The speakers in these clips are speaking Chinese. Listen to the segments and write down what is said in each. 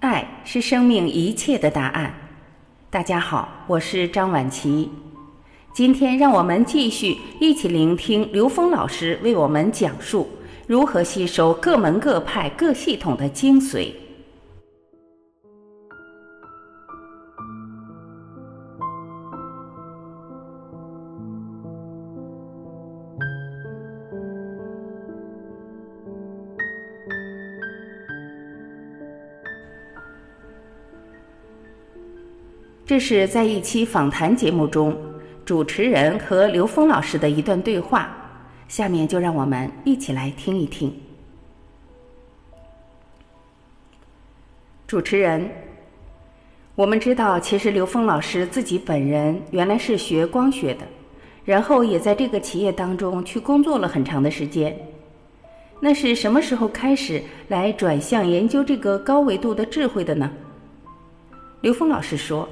爱是生命一切的答案。大家好，我是张婉琪。今天让我们继续一起聆听刘峰老师为我们讲述如何吸收各门各派各系统的精髓。这是在一期访谈节目中，主持人和刘峰老师的一段对话。下面就让我们一起来听一听。主持人，我们知道，其实刘峰老师自己本人原来是学光学的，然后也在这个企业当中去工作了很长的时间。那是什么时候开始来转向研究这个高维度的智慧的呢？刘峰老师说。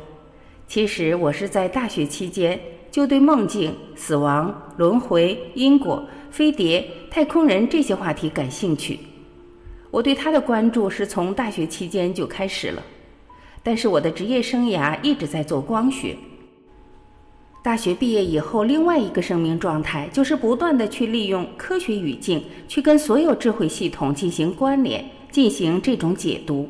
其实我是在大学期间就对梦境、死亡、轮回、因果、飞碟、太空人这些话题感兴趣。我对他的关注是从大学期间就开始了，但是我的职业生涯一直在做光学。大学毕业以后，另外一个生命状态就是不断的去利用科学语境去跟所有智慧系统进行关联，进行这种解读。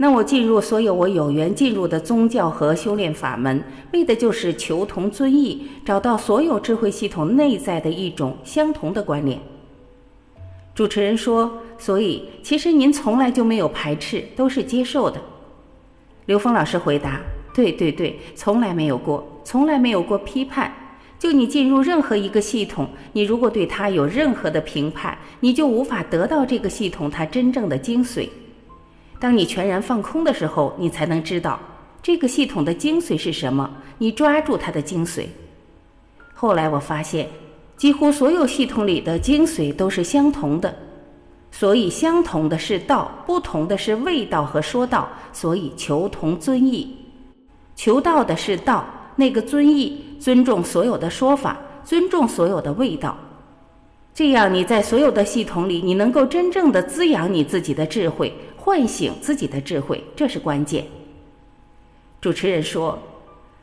那我进入所有我有缘进入的宗教和修炼法门，为的就是求同尊异，找到所有智慧系统内在的一种相同的关联。主持人说：“所以其实您从来就没有排斥，都是接受的。”刘峰老师回答：“对对对，从来没有过，从来没有过批判。就你进入任何一个系统，你如果对它有任何的评判，你就无法得到这个系统它真正的精髓。”当你全然放空的时候，你才能知道这个系统的精髓是什么。你抓住它的精髓。后来我发现，几乎所有系统里的精髓都是相同的，所以相同的是道，不同的是味道和说道。所以求同尊异，求道的是道，那个尊异，尊重所有的说法，尊重所有的味道。这样你在所有的系统里，你能够真正的滋养你自己的智慧。唤醒自己的智慧，这是关键。主持人说：“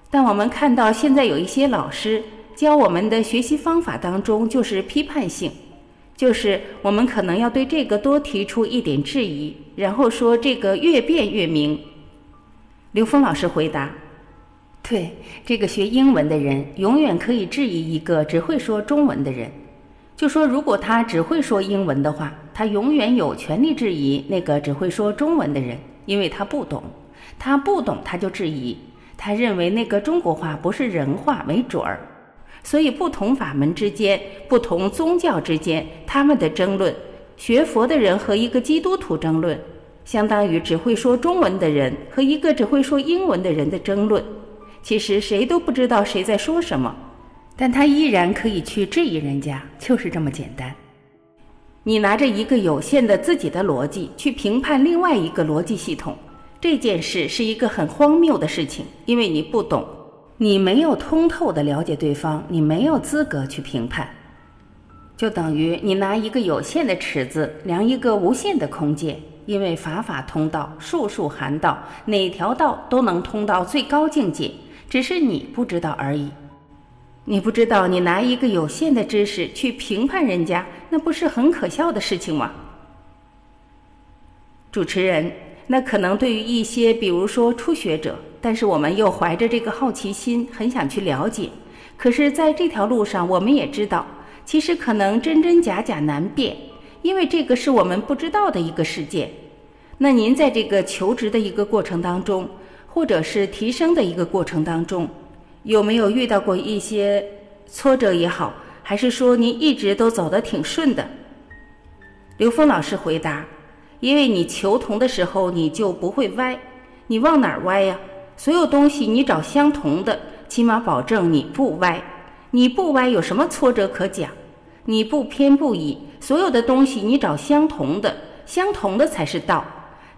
但我们看到现在有一些老师教我们的学习方法当中，就是批判性，就是我们可能要对这个多提出一点质疑，然后说这个越辩越明。”刘峰老师回答：“对，这个学英文的人永远可以质疑一个只会说中文的人。”就说，如果他只会说英文的话，他永远有权利质疑那个只会说中文的人，因为他不懂，他不懂他就质疑，他认为那个中国话不是人话没准儿。所以，不同法门之间、不同宗教之间，他们的争论，学佛的人和一个基督徒争论，相当于只会说中文的人和一个只会说英文的人的争论。其实谁都不知道谁在说什么。但他依然可以去质疑人家，就是这么简单。你拿着一个有限的自己的逻辑去评判另外一个逻辑系统，这件事是一个很荒谬的事情，因为你不懂，你没有通透的了解对方，你没有资格去评判。就等于你拿一个有限的尺子量一个无限的空间，因为法法通道，术术含道，哪条道都能通到最高境界，只是你不知道而已。你不知道，你拿一个有限的知识去评判人家，那不是很可笑的事情吗？主持人，那可能对于一些，比如说初学者，但是我们又怀着这个好奇心，很想去了解。可是，在这条路上，我们也知道，其实可能真真假假难辨，因为这个是我们不知道的一个世界。那您在这个求职的一个过程当中，或者是提升的一个过程当中。有没有遇到过一些挫折也好，还是说您一直都走得挺顺的？刘峰老师回答：“因为你求同的时候，你就不会歪，你往哪儿歪呀？所有东西你找相同的，起码保证你不歪。你不歪，有什么挫折可讲？你不偏不倚，所有的东西你找相同的，相同的才是道。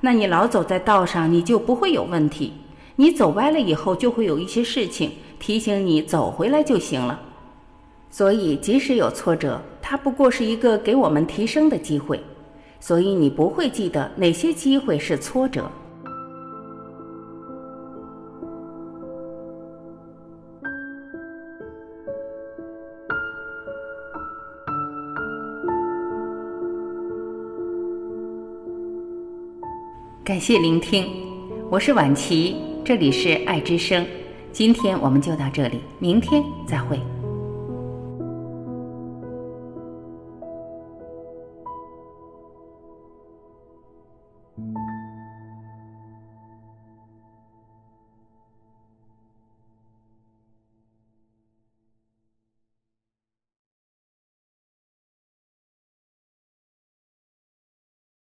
那你老走在道上，你就不会有问题。你走歪了以后，就会有一些事情。”提醒你走回来就行了，所以即使有挫折，它不过是一个给我们提升的机会。所以你不会记得哪些机会是挫折。感谢聆听，我是婉琪，这里是爱之声。今天我们就到这里，明天再会。